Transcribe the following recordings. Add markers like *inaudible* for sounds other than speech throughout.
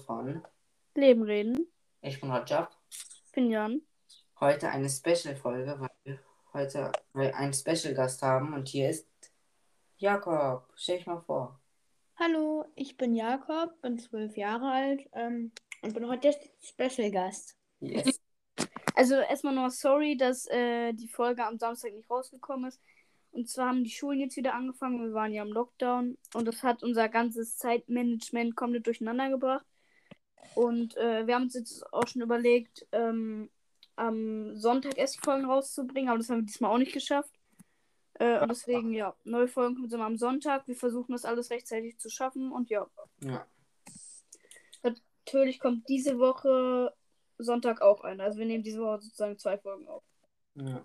von Leben reden. Ich bin Rajab. Ich bin Jan. Heute eine Special-Folge, weil wir heute einen Special-Gast haben und hier ist Jakob. Stell dich mal vor. Hallo, ich bin Jakob, bin zwölf Jahre alt ähm, und bin heute der Special-Gast. Yes. *laughs* Also erstmal noch sorry, dass äh, die Folge am Samstag nicht rausgekommen ist. Und zwar haben die Schulen jetzt wieder angefangen. Wir waren ja im Lockdown und das hat unser ganzes Zeitmanagement komplett durcheinander gebracht. Und äh, wir haben uns jetzt auch schon überlegt, ähm, am Sonntag erst Folgen rauszubringen, aber das haben wir diesmal auch nicht geschafft. Äh, und deswegen, ja, neue Folgen kommen immer am Sonntag. Wir versuchen das alles rechtzeitig zu schaffen und ja. Ja. Natürlich kommt diese Woche Sonntag auch eine. Also wir nehmen diese Woche sozusagen zwei Folgen auf. ja.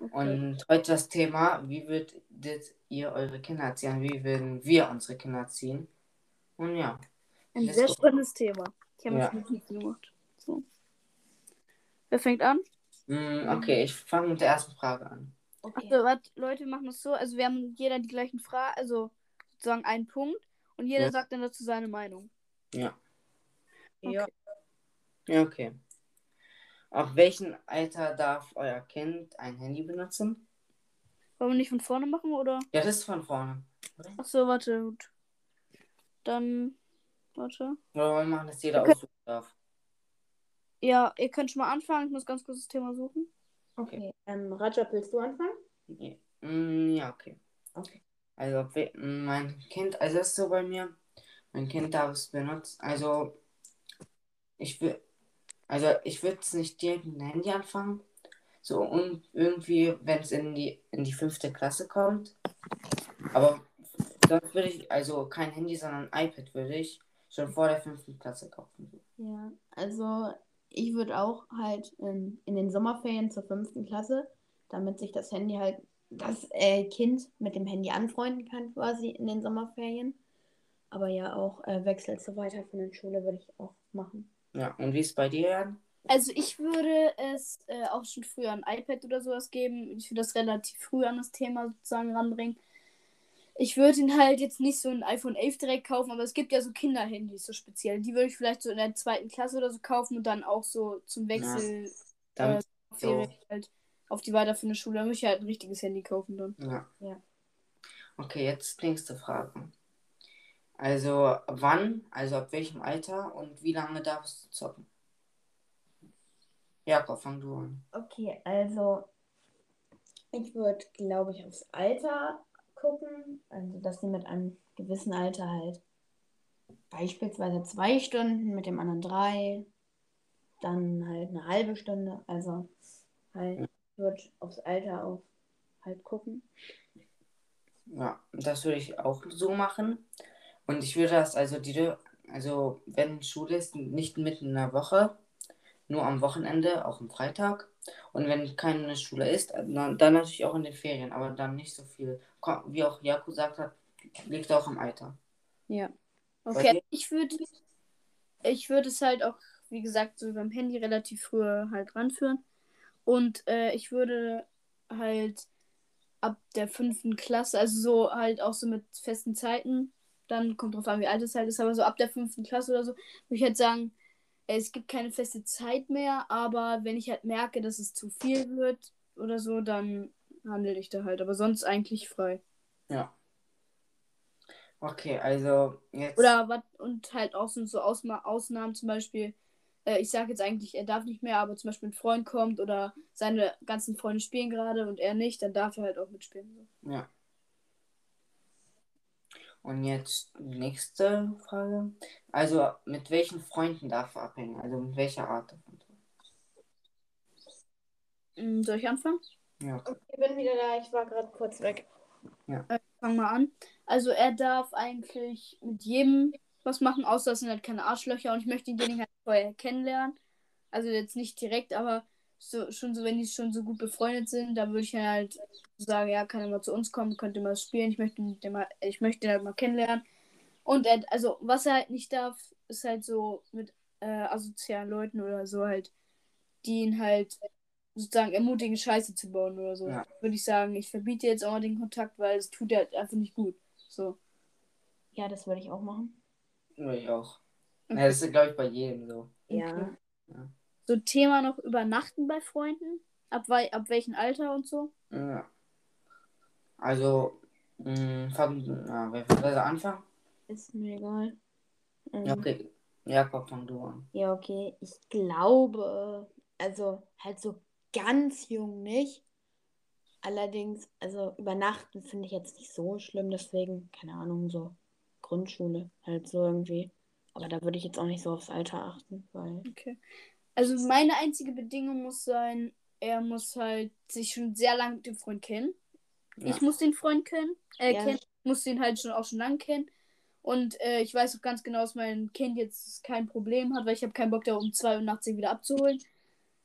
Okay. Und heute das Thema, wie würdet ihr eure Kinder erziehen? Wie würden wir unsere Kinder erziehen? Und ja. Ein sehr spannendes Thema. Ich habe Ja. jetzt Notizen gemacht. So. Wer fängt an? Mm, Okay, ich fange mit der ersten Frage an. Okay. Achso, warte, Leute, wir machen das so. Also wir haben jeder die gleichen Fragen, also sozusagen einen Punkt. Und jeder Ja. sagt dann dazu seine Meinung. Ja. Ja. Ja, okay. Ab welchem Alter darf euer Kind ein Handy benutzen? Wollen wir nicht von vorne machen oder? Ja, das ist von vorne. Achso, warte, gut. Dann, warte. Oder wollen wir machen, dass jeder Okay. aussuchen darf? Ja, ihr könnt schon mal anfangen. Ich muss ganz kurz das Thema suchen. Okay. Ähm, Rajab, willst du anfangen? Ja, mm, ja okay. Okay. Also, ob wir- mein Kind, also ist so bei mir, mein Kind darf es benutzen. Also, ich will, also ich würde es nicht direkt mit dem Handy anfangen. So, und irgendwie, wenn es in die, in die fünfte Klasse kommt. Aber sonst würde ich, also kein Handy, sondern ein iPad würde ich schon vor der fünften Klasse kaufen. Ja, also ich würde auch halt in, in den Sommerferien zur fünften Klasse, damit sich das Handy halt, das äh, Kind mit dem Handy anfreunden kann quasi in den Sommerferien. Aber ja, auch äh, Wechsel zur weiterführenden Schule würde ich auch machen. Ja, und wie ist es bei dir, Jan? Also ich würde es äh, auch schon früher ein iPad oder sowas geben. Ich würde das relativ früh an das Thema sozusagen ranbringen. Ich würde ihn halt jetzt nicht so ein iPhone 11 direkt kaufen, aber es gibt ja so Kinderhandys, so speziell. Die würde ich vielleicht so in der zweiten Klasse oder so kaufen und dann auch so zum Wechsel Damit, äh, Ferien halt auf die weiterführende Schule. Da würde ich halt ein richtiges Handy kaufen dann. ja. Ja. Okay, jetzt nächste Frage. Also, wann, also ab welchem Alter und wie lange darfst du zocken? Jakob, fang du an. Okay, also ich würde, glaube ich, aufs Alter gucken. Also, dass sie mit einem gewissen Alter halt beispielsweise zwei Stunden, mit dem anderen drei, dann halt eine halbe Stunde. Also halt, würde aufs Alter auch halt gucken. Ja, das würde ich auch so machen. Und ich würde das, also die, also wenn Schule ist, nicht mitten in der Woche, nur am Wochenende, auch am Freitag. Und wenn keine Schule ist, dann, dann natürlich auch in den Ferien, aber dann nicht so viel. Wie auch Jakob gesagt hat, liegt auch am Alter. Ja. Okay, ich würde ich würde es halt auch, wie gesagt, so beim Handy relativ früh halt ranführen. Und äh, ich würde halt ab der fünften Klasse, also so halt auch so mit festen Zeiten, dann kommt drauf an, wie alt es halt ist, aber so ab der fünften Klasse oder so, würde ich halt sagen, äh, es gibt keine feste Zeit mehr, aber wenn ich halt merke, dass es zu viel wird oder so, dann handle ich da halt. Aber sonst eigentlich frei. Ja. Okay, also jetzt. Oder was und halt auch so, so Ausma Ausnahmen zum Beispiel. Äh, ich sage jetzt eigentlich, er darf nicht mehr, aber zum Beispiel ein Freund kommt oder seine ganzen Freunde spielen gerade und er nicht, dann darf er halt auch mitspielen. Ja. Und jetzt nächste Frage. Also mit welchen Freunden darf er abhängen? Also mit welcher Art davon? Mm, soll ich anfangen? Ja. okay. Ich bin wieder da, ich war gerade kurz weg. Fang mal an. Also er darf eigentlich mit jedem was machen, außer es sind halt keine Arschlöcher und ich möchte denjenigen halt vorher kennenlernen. Also jetzt nicht direkt, aber so, schon so, wenn die schon so gut befreundet sind, dann würde ich halt sagen, ja, kann er mal zu uns kommen, könnte mal spielen, ich möchte mit dem mal, ich möchte ihn halt mal kennenlernen. Und er, also was er halt nicht darf, ist halt so mit äh, asozialen Leuten oder so halt, die ihn halt sozusagen ermutigen, Scheiße zu bauen oder so. Ja. Würde ich sagen, ich verbiete jetzt auch mal den Kontakt, weil es tut er halt einfach nicht gut. So. Ja, das würde ich auch machen. Würde ich auch. Okay. Ja, das ist, glaube ich, bei jedem so. Ja. So Thema noch übernachten bei Freunden? Ab, wei- ab welchem Alter und so? Ja. Also, mh, fang, ja, wer also anfangen? Ist mir egal. Ähm, Ja, okay. Jakob, fang du an. Ja, okay. Ich glaube, also halt so ganz jung nicht. Allerdings, also übernachten finde ich jetzt nicht so schlimm, deswegen, keine Ahnung, so Grundschule halt so irgendwie. Aber da würde ich jetzt auch nicht so aufs Alter achten, weil. Okay. Also meine einzige Bedingung muss sein, er muss halt sich schon sehr lange mit dem Freund kennen. Ja. Ich muss den Freund kennen, äh, Ja. kennen, muss den halt schon auch schon lange kennen. Und äh, ich weiß auch ganz genau, dass mein Kind jetzt kein Problem hat, weil ich habe keinen Bock, da um 2 Uhr nachts wieder abzuholen. *laughs*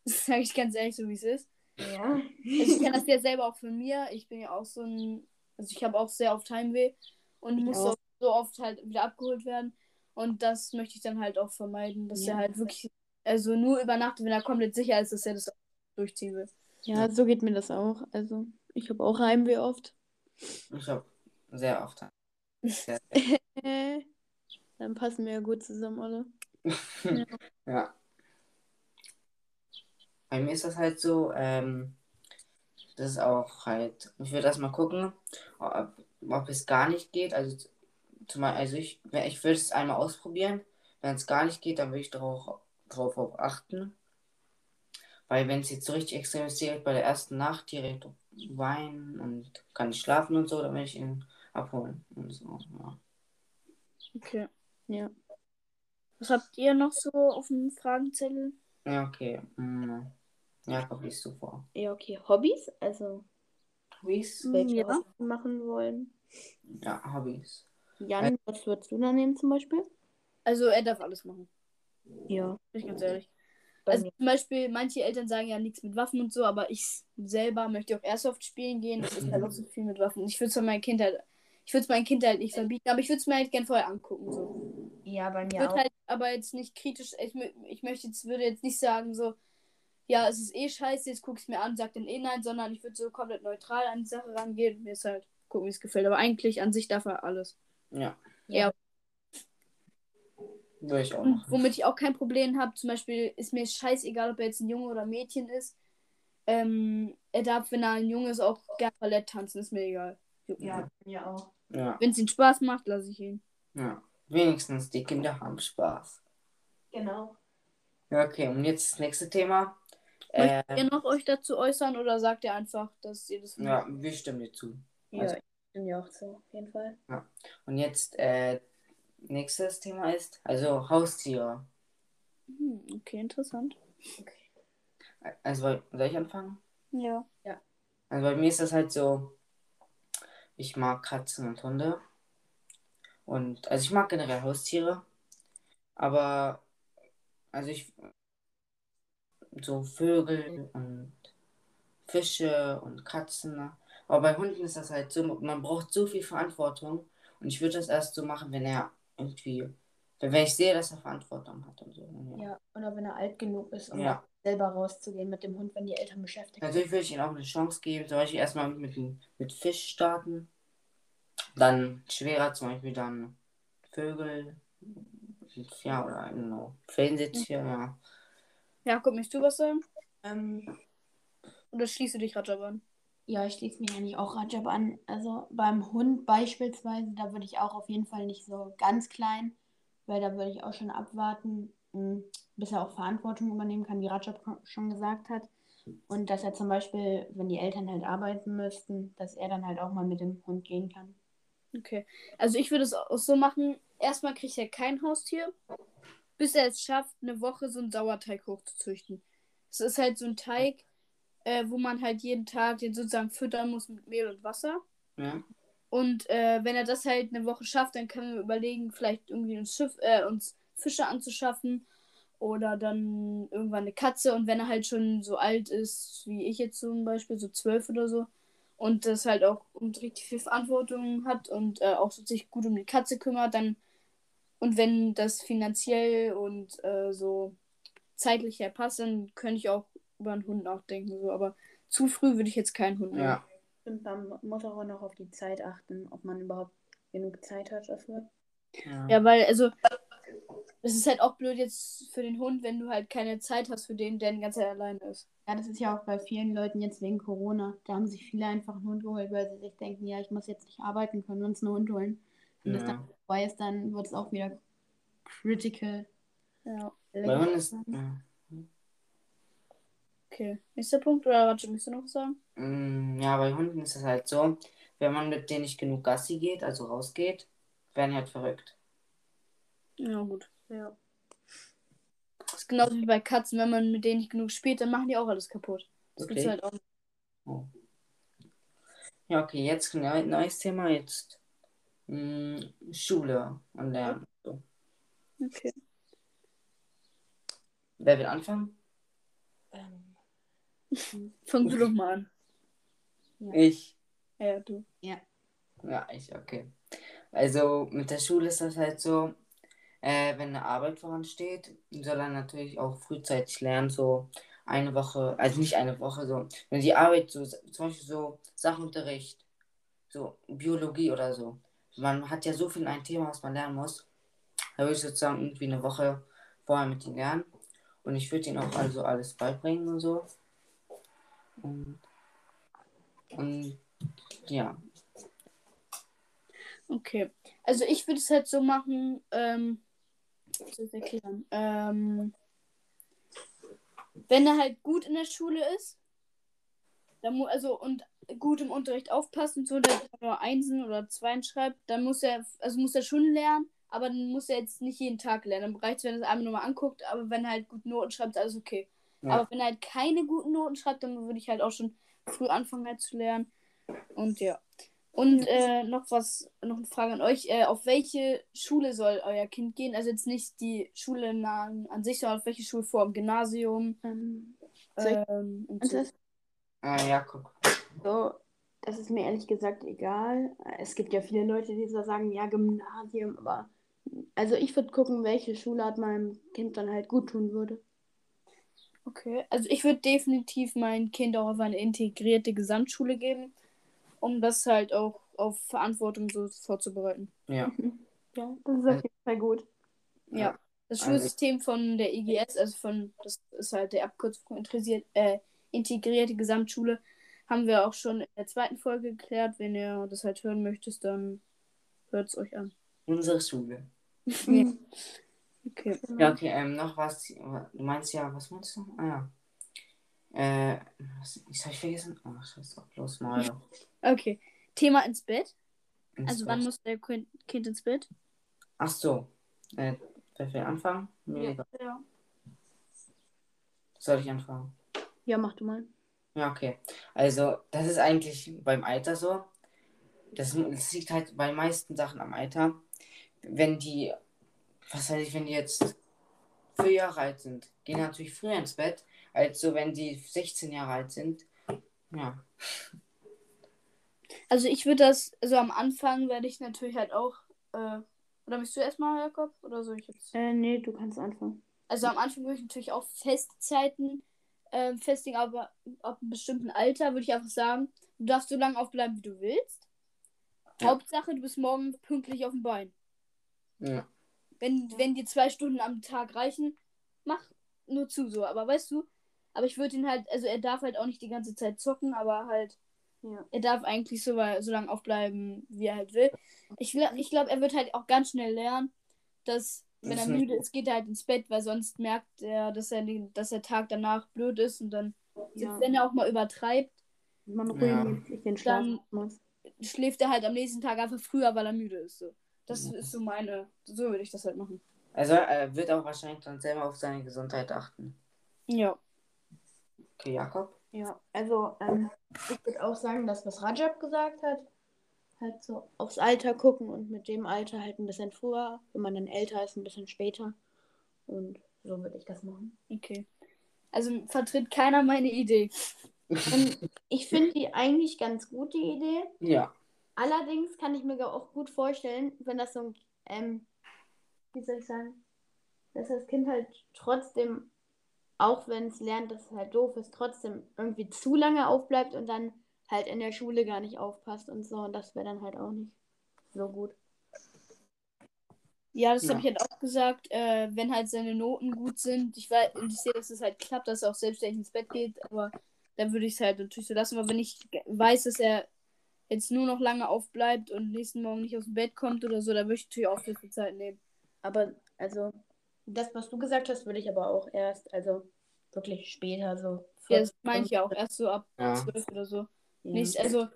Das sage ich ganz ehrlich, so wie es ist. Ja. Also ich kenne das ja selber auch von mir. Ich bin ja auch so ein, also ich habe auch sehr oft Heimweh und Ich muss auch. auch so oft halt wieder abgeholt werden. Und das möchte ich dann halt auch vermeiden, dass Ja. er halt wirklich, also nur übernachtet, wenn er komplett sicher ist, dass er das auch durchziehen will. Ja, so geht mir das auch. Also, ich habe auch Heimweh oft. Ich habe sehr oft. Sehr, *laughs* Äh, dann passen wir ja gut zusammen, alle. *laughs* ja. Bei mir ist das halt so, ähm, das ist auch halt, ich würde erst mal gucken, ob, ob es gar nicht geht. Also, zum also ich, ich würde es einmal ausprobieren. Wenn es gar nicht geht, dann würde ich darauf drauf auf achten. Weil wenn es jetzt so richtig extremisiert bei der ersten Nacht direkt weinen und kann nicht schlafen und so, dann will ich ihn abholen. Und so, ja. Okay. Ja. Was habt ihr noch so auf dem Fragenzettel? Ja, okay. Hm. Liest du vor. Ja, okay. Hobbys? Also, Hobbys? welche ja. machen wollen. Ja, Hobbys. Jan, was würdest du da nehmen zum Beispiel? Also er darf alles machen, Ja. bin ich ganz ehrlich. Bei Also mir. zum Beispiel, manche Eltern sagen ja nichts mit Waffen und so, aber ich selber möchte auch Airsoft spielen gehen. Das ist halt auch so viel mit Waffen. Ich würde es meinem Kind halt, ich würde es meinem Kind halt nicht verbieten, aber ich würde es mir halt gern vorher angucken. So. Ja, bei Ich mir würde auch. halt aber jetzt nicht kritisch, ich, ich möchte jetzt, würde jetzt nicht sagen so, ja, es ist eh scheiße, jetzt gucke ich es mir an, sag dann eh nein, sondern ich würde so komplett neutral an die Sache rangehen und mir ist halt gucken, wie es gefällt. Aber eigentlich an sich darf er alles. Ja. Ja. Würde ich auch Und machen. womit ich auch kein Problem habe, zum Beispiel ist mir scheißegal, ob er jetzt ein Junge oder ein Mädchen ist. Ähm, er darf, wenn er ein Junge ist, auch gern Ballett tanzen, ist mir egal. Ja, mir auch. Ja, Wenn es ihm Spaß macht, lasse ich ihn. ja. Wenigstens die Kinder haben Spaß. Genau. Ja, okay. Und jetzt das nächste Thema. Möchtet Äh, ihr noch euch dazu äußern oder sagt ihr einfach, dass ihr das ja, wir stimmen dir zu. Ja, Also- ich bin mir auch so, auf jeden Fall. Und jetzt, äh, nächstes Thema ist, also Haustiere. Hm, okay, interessant. Also, soll ich anfangen? Ja. Also bei mir ist das halt so, ich mag Katzen und Hunde. Und also ich mag generell Haustiere. Aber also ich so Vögel und Fische und Katzen. ne? Aber bei Hunden ist das halt so, man braucht so viel Verantwortung. Und ich würde das erst so machen, wenn er irgendwie, wenn ich sehe, dass er Verantwortung hat und so. Ja. Ja, oder wenn er alt genug ist, um Ja. selber rauszugehen mit dem Hund, wenn die Eltern beschäftigt sind. Natürlich würde ich ihnen auch eine Chance geben. Zum Beispiel erstmal mit, mit, mit Fisch starten. Dann schwerer, zum Beispiel dann Vögel. Ja, oder genau. Fellensittier, ja. Jakob, möchtest du was sagen? Ähm, Oder schließt du dich Rajab an? Ja, ich schließe mich eigentlich auch Rajab an. Also beim Hund beispielsweise, da würde ich auch auf jeden Fall nicht so ganz klein, weil da würde ich auch schon abwarten, mh, bis er auch Verantwortung übernehmen kann, wie Rajab schon gesagt hat. Und dass er zum Beispiel, wenn die Eltern halt arbeiten müssten, dass er dann halt auch mal mit dem Hund gehen kann. Okay. Also ich würde es auch so machen. Erstmal kriegt er kein Haustier, bis er es schafft, eine Woche so einen Sauerteig hochzuzüchten. Es ist halt so ein Teig, äh, wo man halt jeden Tag den sozusagen füttern muss mit Mehl und Wasser. Ja, Und äh, wenn er das halt eine Woche schafft, dann können wir überlegen, vielleicht irgendwie uns, Schiff, äh, uns Fische anzuschaffen oder dann irgendwann eine Katze. Und wenn er halt schon so alt ist, wie ich jetzt zum Beispiel, so zwölf oder so, und das halt auch und richtig viel Verantwortung hat und äh, auch so sich gut um die Katze kümmert, dann und wenn das finanziell und äh, so zeitlich her passt, dann könnte ich auch über einen Hund nachdenken. So. Aber zu früh würde ich jetzt keinen Hund nehmen. ja. Und man muss auch noch auf die Zeit achten, ob man überhaupt genug Zeit hat dafür. Ja. Ja, weil, also, Das ist halt auch blöd jetzt für den Hund, wenn du halt keine Zeit hast für den, der die ganze Zeit alleine ist. Ja, das ist ja auch bei vielen Leuten jetzt wegen Corona. Da haben sich viele einfach einen Hund geholt, weil sie sich denken, ja, ich muss jetzt nicht arbeiten, können wir uns einen Hund holen. Wenn das Ja. dann vorbei ist, dann wird es auch wieder critical. Ja. Bei Hunden ist. Ja. Okay. Nächster Punkt, oder warte, möchtest du noch was sagen? Mm, Ja, bei Hunden ist es halt so, wenn man mit denen nicht genug Gassi geht, also rausgeht, werden die halt verrückt. Ja, gut. Ja. Das ist genauso wie bei Katzen, wenn man mit denen nicht genug spielt, dann machen die auch alles kaputt. Das gibt's Okay. halt auch. Oh. Ja, okay, jetzt neu, neues Thema, jetzt mm, Schule und Lernen. So. Okay. Wer will anfangen? Ähm, *laughs* Fang du doch mal an. Ich. Ja, du. Ja, ich, okay. Also mit der Schule ist das halt so, äh, wenn eine Arbeit voransteht, soll er natürlich auch frühzeitig lernen, so eine Woche, also nicht eine Woche, so, wenn die Arbeit so, zum Beispiel so Sachunterricht, so Biologie oder so, man hat ja so viel in ein Thema, was man lernen muss, da würde ich sozusagen irgendwie eine Woche vorher mit ihm lernen und ich würde ihm auch also alles beibringen und so. Und, und ja, Okay. Also ich würde es halt so machen, ähm, das erklären? Ähm, wenn er halt gut in der Schule ist, dann also und gut im Unterricht aufpasst und so, der nur Einsen oder Zweien schreibt, dann muss er, also muss er schon lernen, aber dann muss er jetzt nicht jeden Tag lernen. Dann reicht es, wenn er es einmal nochmal anguckt, aber wenn er halt gute Noten schreibt, ist alles okay. Ja. Aber wenn er halt keine guten Noten schreibt, dann würde ich halt auch schon früh anfangen halt zu lernen. Und ja. Und äh, noch was, noch eine Frage an euch. Äh, auf welche Schule soll euer Kind gehen? Also jetzt nicht die Schule an, an sich, sondern auf welche Schulform? Gymnasium ähm, ähm, und und so. das, äh, ja, guck. so, das ist mir ehrlich gesagt egal. Es gibt ja viele Leute, die so sagen, ja, Gymnasium, aber also ich würde gucken, welche Schulart meinem Kind dann halt gut tun würde. Okay. Also ich würde definitiv mein Kind auch auf eine integrierte Gesamtschule geben, um das halt auch auf Verantwortung so vorzubereiten. Ja. *laughs* Ja, das ist auf jeden Fall gut. Ja. Das Also- Schulsystem von der IGS, also von, das ist halt der Abkürzung von interessiert, äh, integrierte Gesamtschule, haben wir auch schon in der zweiten Folge geklärt. Wenn ihr das halt hören möchtet, dann hört es euch an. Unsere Schule. *laughs* Ja. Okay. Ja, okay, ähm, noch was. Du meinst ja, was meinst du? Ah ja. Äh, was, ich hab ich vergessen. Ach, scheiße, bloß mal. *laughs* Okay. Thema ins Bett. ins Also Bett. wann muss der Kind ins Bett? Ach so. Äh, wer will anfangen? Mir egal. Ja. Soll ich anfangen? Ja, mach du mal. Ja, okay. Also, das ist eigentlich beim Alter so. Das, das liegt halt bei meisten Sachen am Alter. Wenn die, was weiß ich, wenn die jetzt vier Jahre alt sind, gehen natürlich früher ins Bett, als so, wenn die 16 Jahre alt sind. Ja. Also ich würde das, also am Anfang werde ich natürlich halt auch, äh, oder möchtest du erstmal, Jakob? Oder soll ich jetzt? Äh, nee, du kannst anfangen. Also am Anfang würde ich natürlich auch Festzeiten ähm, festlegen, aber ab einem bestimmten Alter würde ich einfach sagen, du darfst so lange aufbleiben, wie du willst. Ja. Hauptsache, du bist morgen pünktlich auf dem Bein. ja. Wenn, wenn dir zwei Stunden am Tag reichen, mach nur zu so. Aber weißt du, aber ich würde ihn halt, also er darf halt auch nicht die ganze Zeit zocken, aber halt, Ja. er darf eigentlich so, so lange aufbleiben, wie er halt will. Ich, ich glaube, er wird halt auch ganz schnell lernen, dass, wenn Das er müde ist, geht er halt ins Bett, weil sonst merkt er, dass er den- dass der Tag danach blöd ist und dann, Ja. wenn er auch mal übertreibt, Man Ja. ruhig sich den Schlaf Dann- muss. schläft er halt am nächsten Tag einfach früher, weil er müde ist. So. Das Ja. ist so meine, so würde ich das halt machen. Also, er wird auch wahrscheinlich dann selber auf seine Gesundheit achten. Ja. Okay, Jakob? Ja, also ähm, ich würde auch sagen, dass was Rajab gesagt hat, halt so aufs Alter gucken und mit dem Alter halt ein bisschen früher, wenn man dann älter ist, ein bisschen später. Und so würde ich das machen. Okay. Also vertritt keiner meine Idee. Und ich finde die eigentlich ganz gut, die Idee. Ja. Allerdings kann ich mir auch gut vorstellen, wenn das so ein, ähm, wie soll ich sagen, dass das Kind halt trotzdem, auch wenn es lernt, dass es halt doof ist, trotzdem irgendwie zu lange aufbleibt und dann halt in der Schule gar nicht aufpasst und so. Und das wäre dann halt auch nicht so gut. Ja, das Ja. habe ich halt auch gesagt. Äh, wenn halt seine Noten gut sind, ich, weiß, ich sehe, dass es halt klappt, dass er auch selbstständig ins Bett geht, aber dann würde ich es halt natürlich so lassen. Aber wenn ich weiß, dass er jetzt nur noch lange aufbleibt und nächsten Morgen nicht aus dem Bett kommt oder so, dann würde ich natürlich auch viel Zeit nehmen. Aber, also, das, was du gesagt hast, würde ich aber auch erst, also wirklich später, so. Ja, das meine ich ja auch erst so ab Ja. 12 oder so. Ja. Nicht, also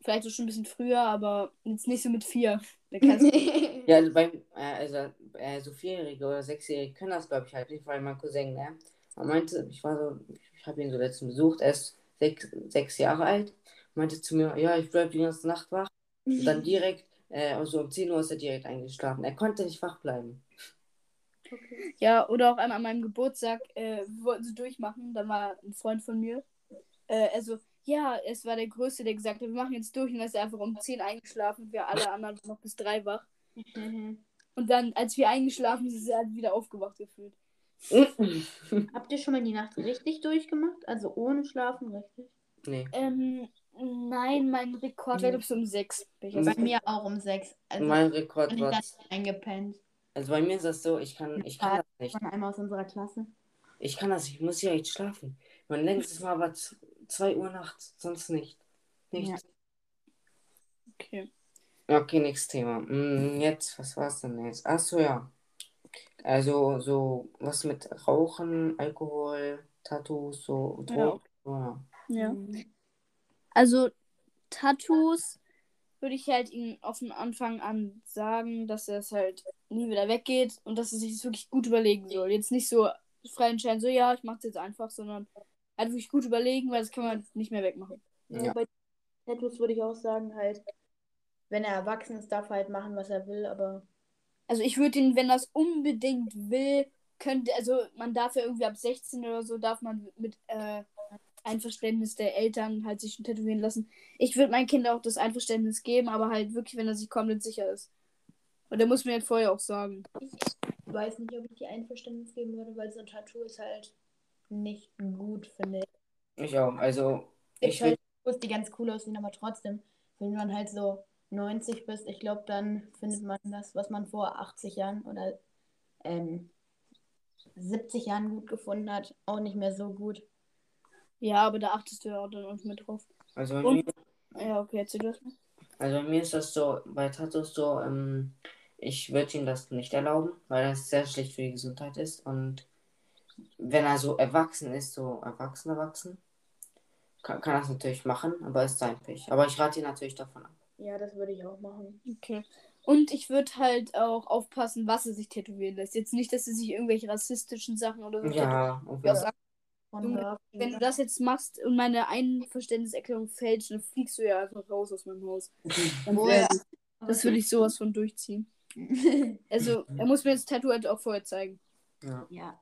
vielleicht auch schon ein bisschen früher, aber jetzt nicht so mit vier. Da *laughs* Ja, also, beim, äh, also äh, so Vierjährige oder Sechsjährige können das, glaube ich, halt nicht, weil mein Cousin, ne? Er meinte, ich war so, ich habe ihn so letztens besucht, er ist sechs, sechs Jahre alt, meinte zu mir, ja, ich bleibe die ganze Nacht wach. Und dann direkt, äh, also um 10 Uhr ist er direkt eingeschlafen. Er konnte nicht wach bleiben. Ja, oder auch einmal an meinem Geburtstag äh, wir wollten sie durchmachen. Da war ein Freund von mir. Äh, also, ja, es war der Größte, der gesagt hat, wir machen jetzt durch. Und dann ist er einfach um 10 eingeschlafen. Wir alle anderen noch bis 3 wach. Mhm. Und dann, als wir eingeschlafen sind, ist er halt wieder aufgewacht gefühlt. Habt ihr schon mal die Nacht richtig durchgemacht? Also ohne Schlafen, richtig? nee. Ähm, nein, mein Rekord so um 6. Bei mir auch um sechs. Also mein Rekord war. eingepennt. Also bei mir ist das so, ich kann, ich kann das nicht. Von einem aus unserer Klasse. Ich kann das, ich muss ja echt schlafen. Mein längstes Mal war 2 Uhr nachts, sonst nicht. Nicht. Ja. Okay. Okay, nächstes Thema. Mm, Jetzt, was war's denn jetzt? Ach so, ja. Also, so, was mit Rauchen, Alkohol, Tattoos, so, Ja. Drogen. Ja. Ja. Also, Tattoos würde ich halt ihm auf den Anfang an sagen, dass er es halt nie wieder weggeht und dass er sich das wirklich gut überlegen soll. Jetzt nicht so frei entscheiden, so ja, ich mach's jetzt einfach, sondern halt wirklich gut überlegen, weil das kann man nicht mehr wegmachen. Ja. Ja. Bei Tattoos würde ich auch sagen, halt, wenn er erwachsen ist, darf er halt machen, was er will, aber Also ich würde ihn, wenn das unbedingt will, könnte, also man darf ja irgendwie ab 16 oder so, darf man mit äh, Einverständnis der Eltern halt sich schon tätowieren lassen. Ich würde meinem Kind auch das Einverständnis geben, aber halt wirklich, wenn er sich komplett sicher ist. Und der muss mir halt vorher auch sagen. ich weiß nicht, ob ich die Einverständnis geben würde, weil so ein Tattoo ist halt nicht gut, finde ich. Ich auch. Also, Ich ich halt. Tattoos, die ganz cool aussehen, aber trotzdem, wenn man halt so 90 bist, ich glaube, dann findet man das, was man vor 80 Jahren oder ähm, 70 Jahren gut gefunden hat, auch nicht mehr so gut. Ja, aber da achtest du ja auch dann auch mit drauf. Also bei, mir, Ja, okay, erzähl du das mal. also bei mir ist das so, bei Tattoos so, ähm, ich würde ihm das nicht erlauben, weil das sehr schlecht für die Gesundheit ist. Und wenn er so erwachsen ist, so erwachsen, erwachsen, kann, kann er das natürlich machen, aber ist sein Pech. Aber ich rate ihn natürlich davon ab. Ja, das würde ich auch machen. Okay. Und ich würde halt auch aufpassen, was er sich tätowieren lässt. Jetzt nicht, dass er sich irgendwelche rassistischen Sachen oder so. Ja, auf Junge, Wenn du das jetzt machst und meine Einverständniserklärung fälscht, dann fliegst du ja einfach raus aus meinem Haus. *laughs* Oh, ja. Das würde ich sowas von durchziehen. *laughs* Also, er muss mir das Tattoo halt auch vorher zeigen. Ja. ja,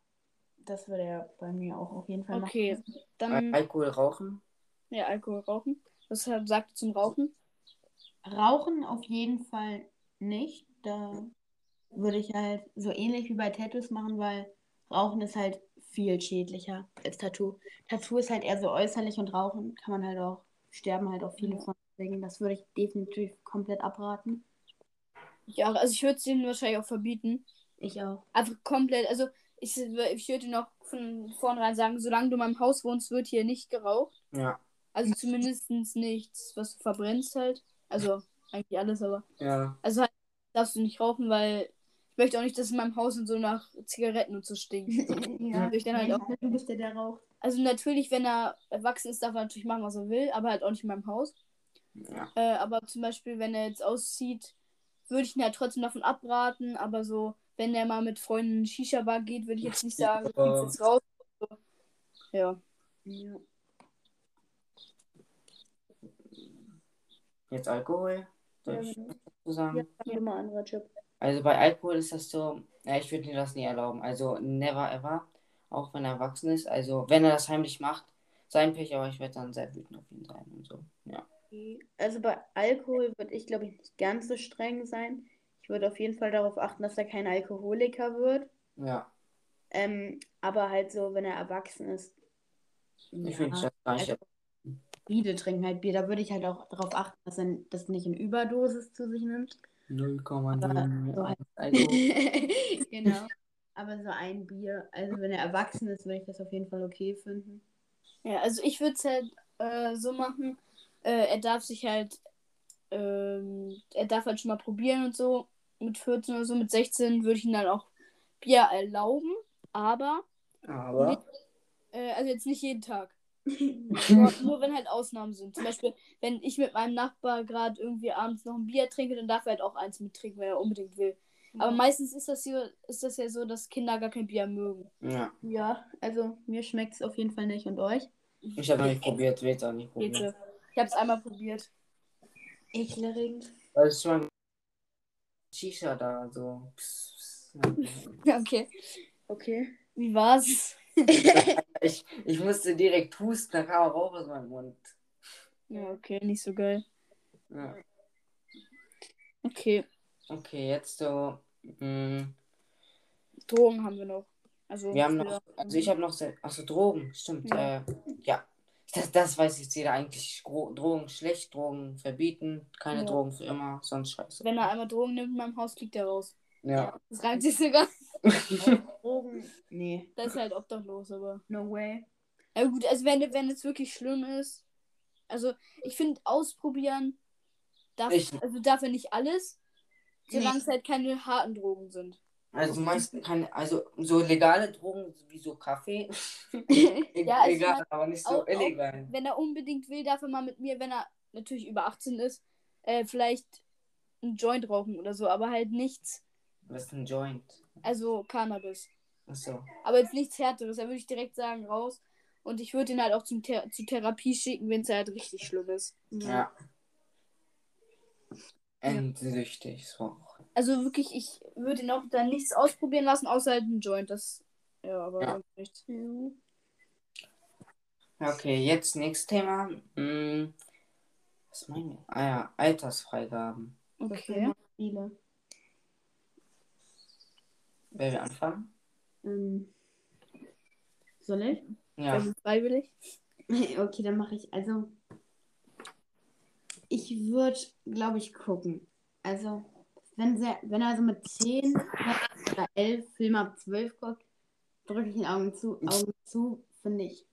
das würde er bei mir auch auf jeden Fall Okay, machen. dann Alkohol rauchen. ja, Alkohol rauchen. Was hat- sagt er zum Rauchen? Rauchen auf jeden Fall nicht. Da würde ich halt so ähnlich wie bei Tattoos machen, weil Rauchen ist halt viel schädlicher als Tattoo. Tattoo ist halt eher so äußerlich und Rauchen kann man halt auch, sterben halt auch viele Ja. von. Deswegen, das würde ich definitiv komplett abraten. Ja, also ich würde es ihm wahrscheinlich auch verbieten. Ich auch. Einfach komplett. Also, ich, ich würde auch von vornherein sagen, solange du in meinem Haus wohnst, wird hier nicht geraucht. Ja. Also zumindest nichts, was du verbrennst halt. Also eigentlich alles, aber. Ja. Also halt darfst du nicht rauchen, weil möchte auch nicht, dass in meinem Haus und so nach Zigaretten und so stinkt. *laughs* ja, ich dann halt auch. du bist der, der raucht. Also natürlich, wenn er erwachsen ist, darf er natürlich machen, was er will, aber halt auch nicht in meinem Haus. Ja. Äh, aber zum Beispiel, wenn er jetzt auszieht, würde ich ihn halt trotzdem davon abraten, aber so, wenn er mal mit Freunden in Shisha-Bar geht, würde ich jetzt nicht sagen, du Ja. kriegst jetzt raus. So. Ja. Ja. Jetzt Alkohol. Soll Ja, ich genau. so sagen? Ja, mal anderer Chip. Also bei Alkohol ist das so, ja, ich würde ihm das nie erlauben. Also never ever. Auch wenn er erwachsen ist. Also wenn er das heimlich macht, sein Pech, aber ich werde dann sehr wütend auf ihn sein und so. Ja. Also bei Alkohol würde ich, glaube ich, nicht ganz so streng sein. Ich würde auf jeden Fall darauf achten, dass er kein Alkoholiker wird. Ja. Ähm, aber halt so, wenn er erwachsen ist. Ich ja, will das gar nicht. also Viele trinken halt Bier. Da würde ich halt auch darauf achten, dass er das nicht in Überdosis zu sich nimmt. 0,0. so halt- Also, *laughs* genau. Aber so ein Bier, also wenn er erwachsen ist, würde ich das auf jeden Fall okay finden. Ja, also ich würde es halt äh, so machen, äh, er darf sich halt, ähm, er darf halt schon mal probieren und so. Mit 14 oder so, mit 16 würde ich ihm dann auch Bier erlauben, aber, aber. äh, also jetzt nicht jeden Tag. *laughs* *laughs* Nur, wenn halt Ausnahmen sind. Zum Beispiel, wenn ich mit meinem Nachbar gerade irgendwie abends noch ein Bier trinke, dann darf er halt auch eins mittrinken, wenn er unbedingt will. Aber meistens ist das, hier, ist das ja so, dass Kinder gar kein Bier mögen. Ja. Ja, also mir schmeckt es auf jeden Fall nicht und euch? Ich habe noch nicht probiert, auch nicht probieren. Bitte. Ich habe es einmal probiert. Ekelerregend. Weil es schon Shisha da, so. Pss. *laughs* Okay. Okay. Wie war's? Ich, ich musste direkt husten, da kam auch Rauch aus meinem Mund. Ja, okay, nicht so geil. Ja. Okay. Okay, jetzt so. Mh, Drogen haben wir noch. Also, wir haben noch. Also ich habe noch. Achso, Drogen, stimmt. Ja. Äh, ja. Das, das weiß jetzt jeder eigentlich. Drogen schlecht, Drogen verbieten. Keine Ja. Drogen für immer, sonst scheiße. Wenn er einmal Drogen nimmt in meinem Haus, fliegt er raus. Ja. Das reimt sich sogar. *laughs* Drogen? Nee, Das ist halt obdachlos, aber. no way. Ja gut, also wenn, wenn es wirklich schlimm ist. Also ich finde ausprobieren darf, Ich- also darf er nicht alles, solange Nee. es halt keine harten Drogen sind. Also meist keine, also so legale Drogen wie so Kaffee. *laughs* Ja, also Egal, ich mein, aber nicht auch- so auch- illegal. wenn er unbedingt will, darf er mal mit mir, wenn er natürlich über 18 ist, äh, vielleicht einen Joint rauchen oder so, aber halt nichts, Was ist ein Joint? Also Cannabis. Achso. Aber jetzt nichts Härteres, da würde ich direkt sagen, raus. Und ich würde ihn halt auch zum Thera zur Therapie schicken, wenn es halt richtig schlimm ist. Ja. Endsüchtig, so. Also wirklich, ich würde ihn auch dann nichts ausprobieren lassen, außer halt einen Joint. Das, ja, aber Ja. Ja, Okay, jetzt nächstes Thema. Hm, was meinen wir? Ah ja, Altersfreigaben. Okay. Viele. Wer will anfangen? Ähm, soll ich? Ja. Also freiwillig. *laughs* Okay, dann mache ich. Also, ich würde, glaube ich, gucken. Also, wenn, sie, wenn er also mit 10 oder 11 Filme ab 12 guckt, drücke ich den Augen zu. Augen zu finde ich,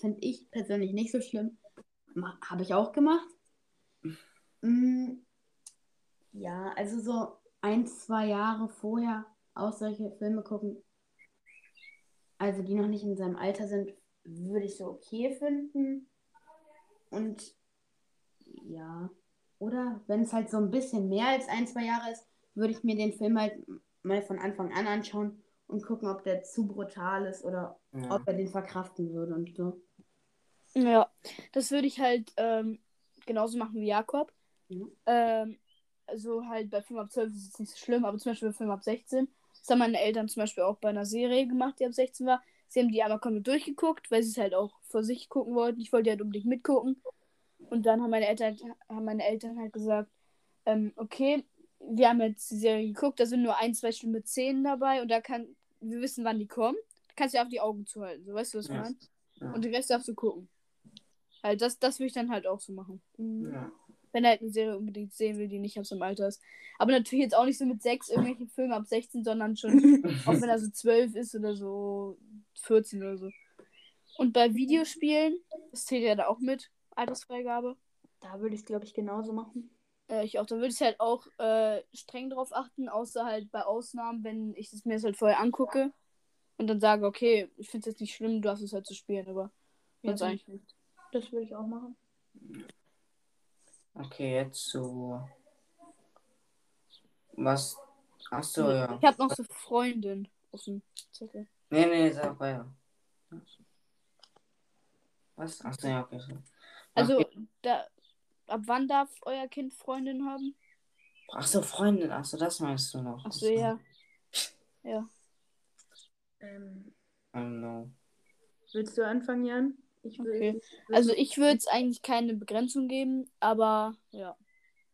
find ich persönlich nicht so schlimm. Habe ich auch gemacht. Mm, ja, also so ein, zwei Jahre vorher auch solche Filme gucken, also die noch nicht in seinem Alter sind, würde ich so okay finden. Und ja, oder wenn es halt so ein bisschen mehr als ein, zwei Jahre ist, würde ich mir den Film halt mal von Anfang an anschauen und gucken, ob der zu brutal ist oder ja. ob er den verkraften würde und so. Ja, das würde ich halt ähm, genauso machen wie Jakob. Mhm. Ähm, also halt bei Film ab 12 ist es nicht so schlimm, aber zum Beispiel bei Film ab 16. Das haben meine Eltern zum Beispiel auch bei einer Serie gemacht, die ab 16 war. Sie haben die einmal komplett durchgeguckt, weil sie es halt auch vor sich gucken wollten. Ich wollte halt unbedingt mitgucken. Und dann haben meine Eltern, haben meine Eltern halt gesagt, ähm, okay, wir haben jetzt die Serie geguckt, da sind nur ein, zwei Stunden mit Szenen dabei und da kann, wir wissen, wann die kommen. Da kannst du auf die Augen zuhalten, so weißt du, was ich Ja. meine? Ja. Und den Rest darfst du gucken. Halt, das, das würde ich dann halt auch so machen. Ja. Wenn er halt eine Serie unbedingt sehen will, die nicht aus seinem Alter ist. Aber natürlich jetzt auch nicht so mit sechs irgendwelche Filme ab 16, sondern schon, *laughs* auch wenn er so 12 ist oder so 14 oder so. Und bei Videospielen, das zählt ja da auch mit, Altersfreigabe. Da würde ich es, glaube ich, genauso machen. Äh, ich auch, da würde ich halt auch äh, streng drauf achten, außer halt bei Ausnahmen, wenn ich es mir das halt vorher angucke und dann sage, okay, ich finde es jetzt nicht schlimm, du hast es halt zu spielen, aber Ja, sonst eigentlich nicht. Das würde ich auch machen. Okay, jetzt so. Was? Achso, ja. Ich habe noch so Freundin auf dem Zettel. Nee, nee, sag weiter. Was? Achso, ja, okay. So. Also, da, ab wann darf euer Kind Freundin haben? Achso, Freundin, achso, das meinst du noch. Achso, ja. Ja. Ähm, I don't know. willst du anfangen, Jan? Ich Okay. Also ich würde es eigentlich keine Begrenzung geben, aber ja.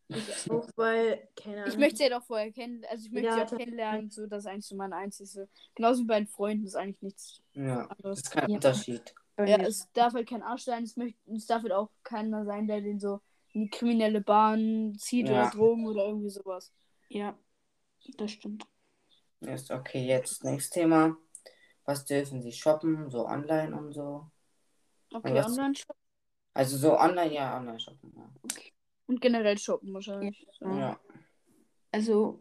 ich auch, weil, keine Ahnung. Ich möchte sie halt auch vorher kennen, also ich möchte Ja, sie auch kennenlernen, so das ist eigentlich so mein einzige. Genauso wie bei den Freunden ist eigentlich nichts Ja, das anderes. ist kein Ja. Unterschied. Ja, es darf halt kein Arsch sein, es, möcht, es darf halt auch keiner sein, der den so in die kriminelle Bahn zieht Ja. oder Drogen oder irgendwie sowas. Ja, das stimmt. Ist okay, jetzt nächstes Thema. Was dürfen sie shoppen, so online und so? Okay, was- Online-Shop Also so online, ja, online shoppen. Ja. und generell shoppen wahrscheinlich. So. Ja. ja. Also,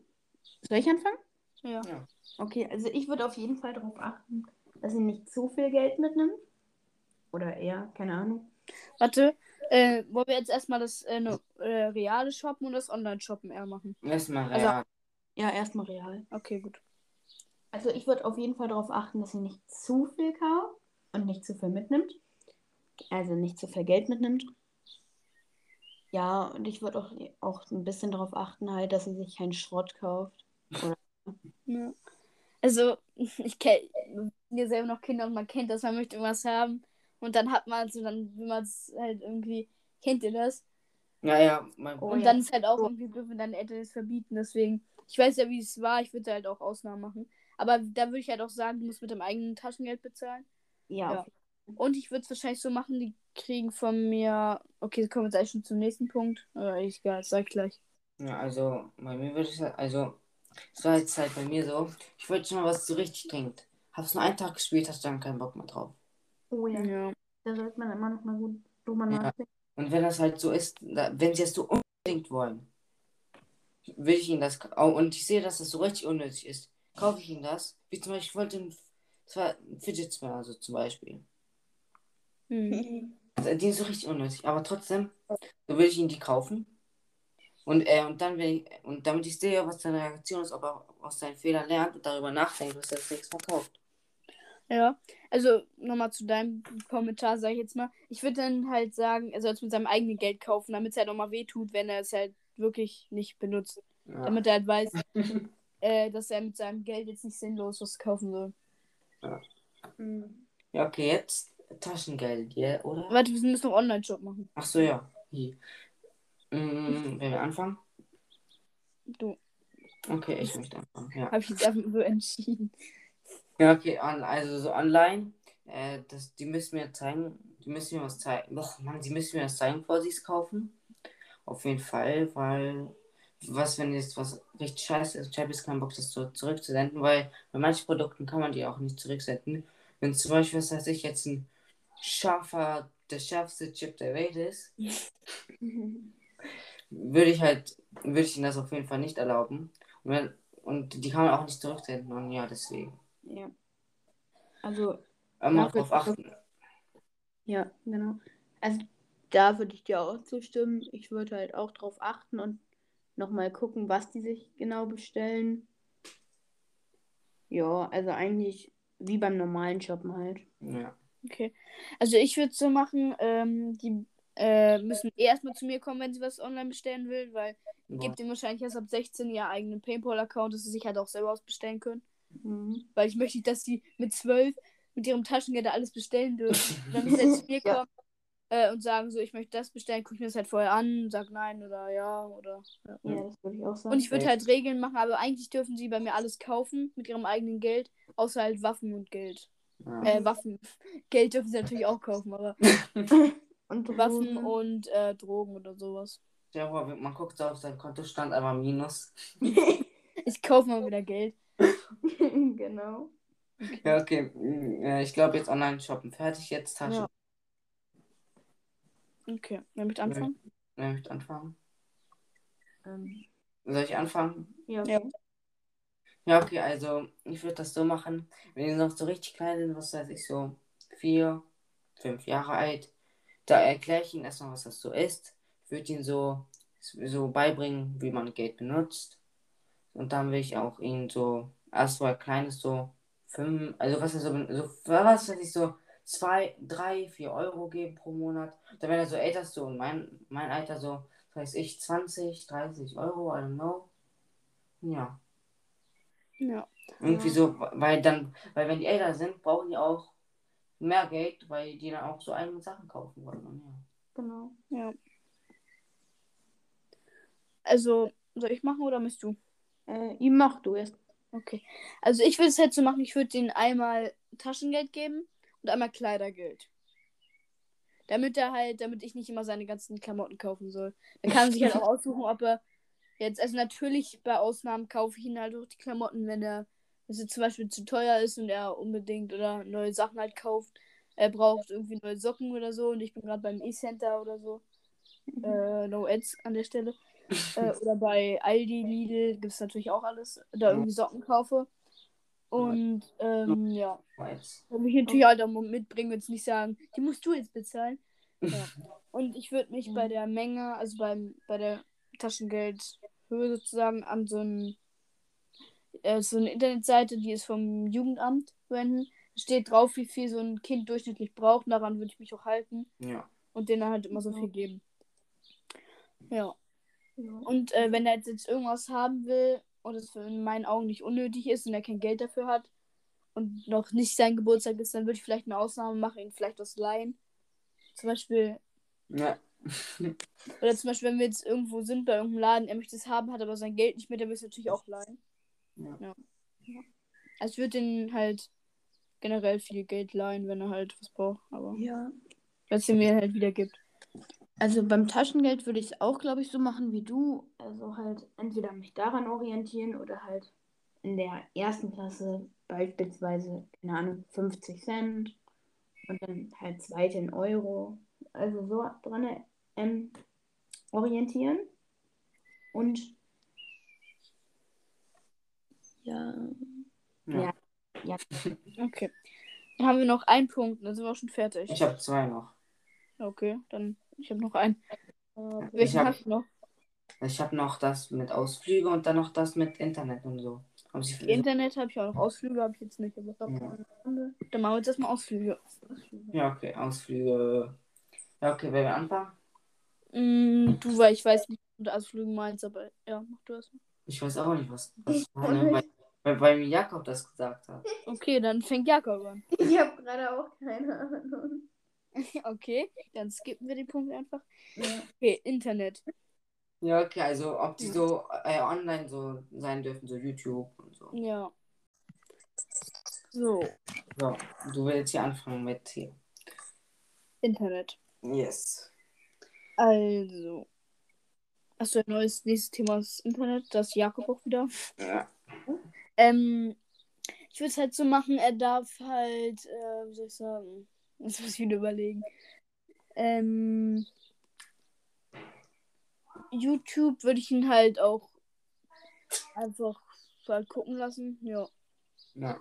soll ich anfangen? Ja. Ja. Okay, also ich würde auf jeden Fall darauf achten, dass sie nicht zu viel Geld mitnimmt. Oder eher, keine Ahnung. Warte, äh, wollen wir jetzt erstmal das äh, no, äh, reale Shoppen und das Online-Shoppen eher machen? Erstmal, Also- ja. Ja, erstmal real. Okay, gut. Also ich würde auf jeden Fall darauf achten, dass sie nicht zu viel kauft und nicht zu viel mitnimmt. Also nicht zu viel Geld mitnimmt. Ja, und ich würde auch, auch ein bisschen darauf achten, halt, dass sie sich keinen Schrott kauft. *laughs* Ja. Also, *laughs* ich kenne ja selber noch Kinder und man kennt das, man möchte irgendwas haben und dann hat man es und dann will man es halt irgendwie, kennt ihr das? Ja, ja, mein Oh, und ja. dann ist halt auch irgendwie blöd, wenn deine Eltern es verbieten. Deswegen, ich weiß ja, wie es war, ich würde halt auch Ausnahmen machen. Aber da würde ich halt auch sagen, du musst mit deinem eigenen Taschengeld bezahlen. Ja, Ja. auf- Und ich würde es wahrscheinlich so machen, die kriegen von mir. Okay, kommen wir jetzt eigentlich schon zum nächsten Punkt. Aber egal, das sag ich gleich. Ja, also bei mir würde ich also es war jetzt halt bei mir so, ich wollte schon mal was so richtig dringend. Hab's nur einen Tag gespielt, hast dann keinen Bock mehr drauf. Oh ja. Ja. Da sollte man immer noch mal gut drüber Ja. nachdenken. Und wenn das halt so ist, da, wenn sie es so unbedingt wollen, will ich ihnen das, oh, und ich sehe, dass das so richtig unnötig ist, kaufe ich ihnen das. Wie zum Beispiel, ich wollte ein, das war ein Fidget Spinner, also zum Beispiel. Hm. Also, die ist so richtig unnötig, aber trotzdem, so will ich ihnen die kaufen. Und, äh, und dann, wenn ich, und damit ich sehe, was seine Reaktion ist, ob er aus seinen Fehlern lernt und darüber nachdenkt, was er das nächste Mal kauft. Ja, also nochmal zu deinem Kommentar, sag ich jetzt mal. Ich würde dann halt sagen, er soll es mit seinem eigenen Geld kaufen, damit es halt nochmal wehtut, wenn er es halt wirklich nicht benutzt. Ja. Damit er halt weiß, *laughs* äh, dass er mit seinem Geld jetzt nicht sinnlos was kaufen soll. Mhm. ja, okay, jetzt Taschengeld, ja, oder? Warte, wir müssen noch Online-Shop machen. Ach so, ja. Hier. Mm, wenn wir anfangen? Du, Okay, ich möchte anfangen, ja. habe ich jetzt einfach so entschieden. Ja, okay, also so online, äh, das, die müssen mir zeigen, die müssen mir was zeigen. Doch, Mann, die müssen mir das zeigen, bevor sie es kaufen. Auf jeden Fall, weil, was, wenn jetzt was richtig scheiße ist, ich habe jetzt keinen Bock, das so zurückzusenden, weil bei manchen Produkten kann man die auch nicht zurücksenden. Wenn zum Beispiel, was weiß ich, jetzt ein scharfer, der schärfste Chip der Welt ist, *laughs* würde ich halt, würde ich ihnen das auf jeden Fall nicht erlauben. Und, wenn, und die kann man auch nicht zurücksenden, und ja, deswegen. Ja. Also, Immer bitte. achten. ja, genau. Also, da würde ich dir auch zustimmen. Ich würde halt auch drauf achten und nochmal gucken, was die sich genau bestellen. Ja, also eigentlich wie beim normalen Shoppen halt. Ja. Okay. Also ich würde so machen, ähm, die äh, müssen eh erstmal zu mir kommen, wenn sie was online bestellen will, weil Boah. gibt ihnen wahrscheinlich erst ab 16 ihr eigenen PayPal-Account, dass sie sich halt auch selber ausbestellen können. Mhm. Weil ich möchte nicht, dass sie mit 12 mit ihrem Taschengeld alles bestellen dürfen. *laughs* Dann müssen sie jetzt zu mir *laughs* Ja. kommen äh, und sagen so, ich möchte das bestellen, gucke ich mir das halt vorher an, sag nein oder ja oder. Ja. Ja, das würde ich auch sagen. Und ich würde Ja. halt Regeln machen, aber eigentlich dürfen sie bei mir alles kaufen mit ihrem eigenen Geld, außer halt Waffen und Geld. Ja. Äh, Waffen. Geld dürfen sie natürlich auch kaufen, aber *laughs* und Waffen und äh, Drogen oder sowas. Ja, aber man guckt so auf sein Kontostand, aber Minus. *laughs* Ich kaufe mal wieder Geld. *laughs* genau. Ja, okay. mm, ja, Ich glaube jetzt online shoppen. Fertig jetzt Tasche. Ja. Okay, wer möchte anfangen? Wer möchte anfangen? Ähm, Soll ich anfangen? ja, Ja. okay. Ja, okay, also ich würde das so machen, wenn die noch so richtig klein sind, was weiß ich, so vier, fünf Jahre alt, da erkläre ich ihnen erstmal, was das so ist. Ich würde ihnen so, so beibringen, wie man Geld benutzt. Und dann will ich auch ihnen so, erstmal kleines so fünf, also was ist so, so was weiß ich, so zwei, drei, vier Euro geben pro Monat. Dann wenn er so älter so und mein, mein Alter so, weiß ich, 20, 30 Euro, I don't know. Ja. Ja. Irgendwie Ja. so, weil dann, weil wenn die älter sind, brauchen die auch mehr Geld, weil die dann auch so eigene Sachen kaufen wollen. Und ja. Genau. Ja. Also, soll ich machen oder möchtest du? Äh, ihm mach du erst. Okay. Also ich würde es halt so machen, ich würde denen einmal Taschengeld geben und einmal Kleidergeld. Damit er halt, damit ich nicht immer seine ganzen Klamotten kaufen soll. Dann kann er sich halt auch *laughs* aussuchen, ob er Jetzt, also natürlich bei Ausnahmen kaufe ich ihn halt auch die Klamotten, wenn er jetzt zum Beispiel zu teuer ist und er unbedingt oder neue Sachen halt kauft. Er braucht irgendwie neue Socken oder so und ich bin gerade beim E-Center oder so. Äh, no Ads an der Stelle. *laughs* äh, oder bei Aldi, Lidl gibt es natürlich auch alles. Da irgendwie Socken kaufe. Und ähm, ja. Würde mich natürlich halt auch mitbringen und nicht sagen, die musst du jetzt bezahlen. *laughs* Ja. Und ich würde mich bei der Menge, also beim, bei der Taschengeldhöhe sozusagen an so ein äh, so eine Internetseite, die ist vom Jugendamt wenden. Da steht drauf, wie viel so ein Kind durchschnittlich braucht. Daran würde ich mich auch halten. Ja. Und denen halt immer so viel geben. Ja. Ja. Und äh, wenn er jetzt, jetzt irgendwas haben will und es in meinen Augen nicht unnötig ist und er kein Geld dafür hat und noch nicht sein Geburtstag ist, dann würde ich vielleicht eine Ausnahme machen, ihn vielleicht was leihen. Zum Beispiel, Ja. Oder zum Beispiel, wenn wir jetzt irgendwo sind bei irgendeinem Laden, er möchte es haben, hat aber sein Geld nicht mehr, dann will es natürlich auch leihen. Ja. Also ich würde den halt generell viel Geld leihen, wenn er halt was braucht, aber ja. es er mir halt wieder gibt. Also beim Taschengeld würde ich es auch, glaube ich, so machen wie du. Also halt entweder mich daran orientieren oder halt in der ersten Klasse beispielsweise, keine Ahnung, 50 Cent und dann halt zweite in Euro. Also so dran ähm, orientieren. Und ja, Ja. Ja. *laughs* Okay. Dann haben wir noch einen Punkt, dann sind wir auch schon fertig. Ich habe zwei noch. Okay, dann ich habe noch einen. Äh, Ich welchen hab- hast du noch? Ich habe noch das mit Ausflüge und dann noch das mit Internet und so. Internet habe ich auch noch. Ausflüge habe ich jetzt nicht. Aber Ja. Dann machen wir jetzt erstmal Ausflüge. Ja, okay, Ausflüge. Ja, okay, wer will anfangen? Mm, du, weil ich weiß nicht, was du unter Ausflügen meinst, aber ja, mach du erstmal. Ich weiß auch nicht, was *laughs* ne? weil, weil, weil mir Jakob das gesagt hat. Okay, dann fängt Jakob an. *laughs* ich habe gerade auch keine Ahnung. *laughs* Okay, dann skippen wir den Punkt einfach. Ja. Okay, Internet. Ja, okay, also ob die so äh, online so sein dürfen, so YouTube und so. Ja. So, So, du willst hier anfangen mit hier. Internet. Yes. Also. Achso, ein neues nächstes Thema ist Internet. Das Jakob auch wieder. Ja. Ähm, ich würde es halt so machen, er darf halt, äh, wie soll ich sagen, jetzt muss ich wieder überlegen. Ähm, YouTube würde ich ihn halt auch einfach halt gucken lassen, ja. Ja.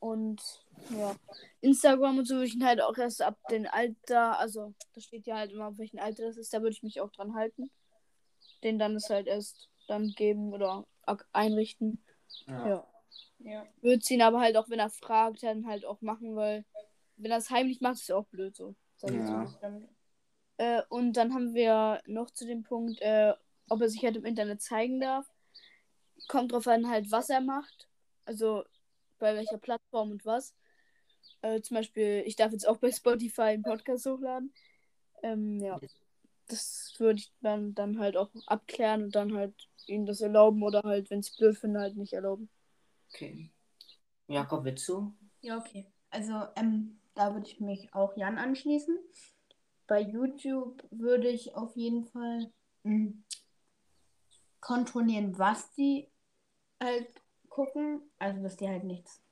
Und ja, Instagram und so würde ich ihn halt auch erst ab dem Alter, also da steht ja halt immer, auf welchem Alter das ist, da würde ich mich auch dran halten. Den dann ist halt erst dann geben oder einrichten. Ja. Ja. Ja. Würde ihn aber halt auch, wenn er fragt, dann halt auch machen, weil wenn er es heimlich macht, ist ja auch blöd so. Sag ich Ja. Äh, und dann haben wir noch zu dem Punkt, äh, ob er sich halt im Internet zeigen darf. Kommt drauf an, halt, was er macht. Also bei welcher Plattform und was. Äh, zum Beispiel, ich darf jetzt auch bei Spotify einen Podcast hochladen. Ähm, ja. Das würde ich dann, dann halt auch abklären und dann halt ihm das erlauben oder halt, wenn es blöd finde, halt nicht erlauben. Okay. Jakob, willst du? Ja, okay. Also, ähm, da würde ich mich auch Jan anschließen. Bei YouTube würde ich auf jeden Fall mh, kontrollieren, was die halt gucken. Also, dass die halt nichts,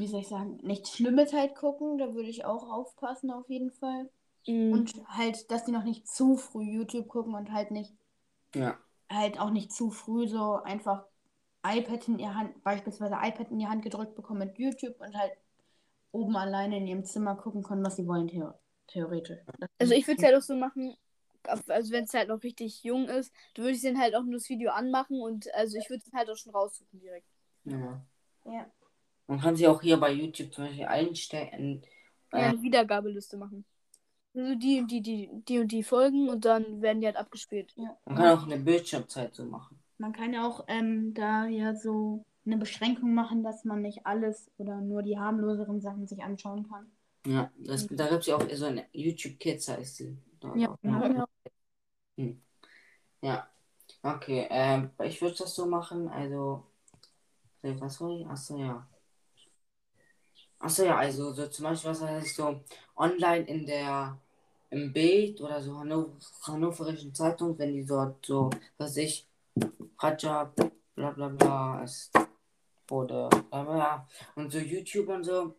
wie soll ich sagen, nichts Schlimmes halt gucken. Da würde ich auch aufpassen, auf jeden Fall. Mhm. Und halt, dass die noch nicht zu früh YouTube gucken und halt nicht Ja. halt auch nicht zu früh so einfach iPad in ihr Hand, beispielsweise iPad in die Hand gedrückt bekommen mit YouTube und halt oben alleine in ihrem Zimmer gucken können, was sie wollen, theo theoretisch. Das Also ich würde es halt auch so machen, also wenn es halt noch richtig jung ist, du würdest dann halt auch nur das Video anmachen und also ich würde es halt auch schon raussuchen direkt. ja. Ja. Man kann sie auch hier bei YouTube zum Beispiel einstellen. Ja, Äh, eine Wiedergabeliste machen. Also die und die, die, die und die Folgen und dann werden die halt abgespielt. ja. man kann auch eine Bildschirmzeit so machen. Man kann ja auch ähm, da ja so eine Beschränkung machen, dass man nicht alles oder nur die harmloseren Sachen sich anschauen kann. Ja, das, da gibt es ja auch so eine YouTube Kids heißt sie. Ja, genau. Ja. Ja. Okay, ähm, ich würde das so machen, also. äh, Was soll ich? Achso, ja. Achso, ja, also so zum Beispiel, was heißt so online in der im Bild oder so Hannover, Hannoverischen Zeitung, wenn die dort so, was ich, Raja, bla bla bla, ist, wurde, bla bla, und so YouTube und so,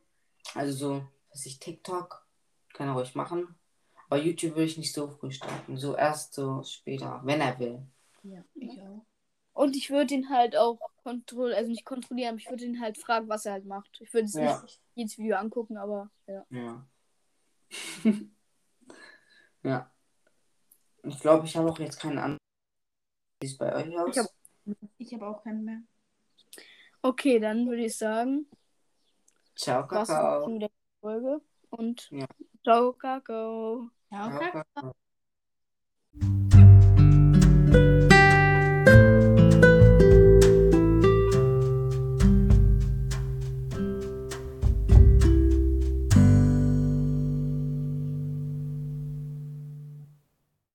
also so, was ich, TikTok, kann er ruhig machen, aber YouTube will ich nicht so früh starten, so erst so später, wenn er will. Ja, ich auch. Und ich würde ihn halt auch kontrollieren, also nicht kontrollieren, aber ich würde ihn halt fragen, was er halt macht. Ich würde jetzt Ja. nicht jedes Video angucken, aber ja. Ja. *laughs* ja. Ich glaube, ich habe auch jetzt keinen anderen. Wie es bei euch aus? Ich hab- Ich habe auch keinen mehr. Okay, dann würde ich sagen, Ciao, Kakao. wieder die Folge. Und Ja. ciao, Kakao. Ciao, okay. Kakao.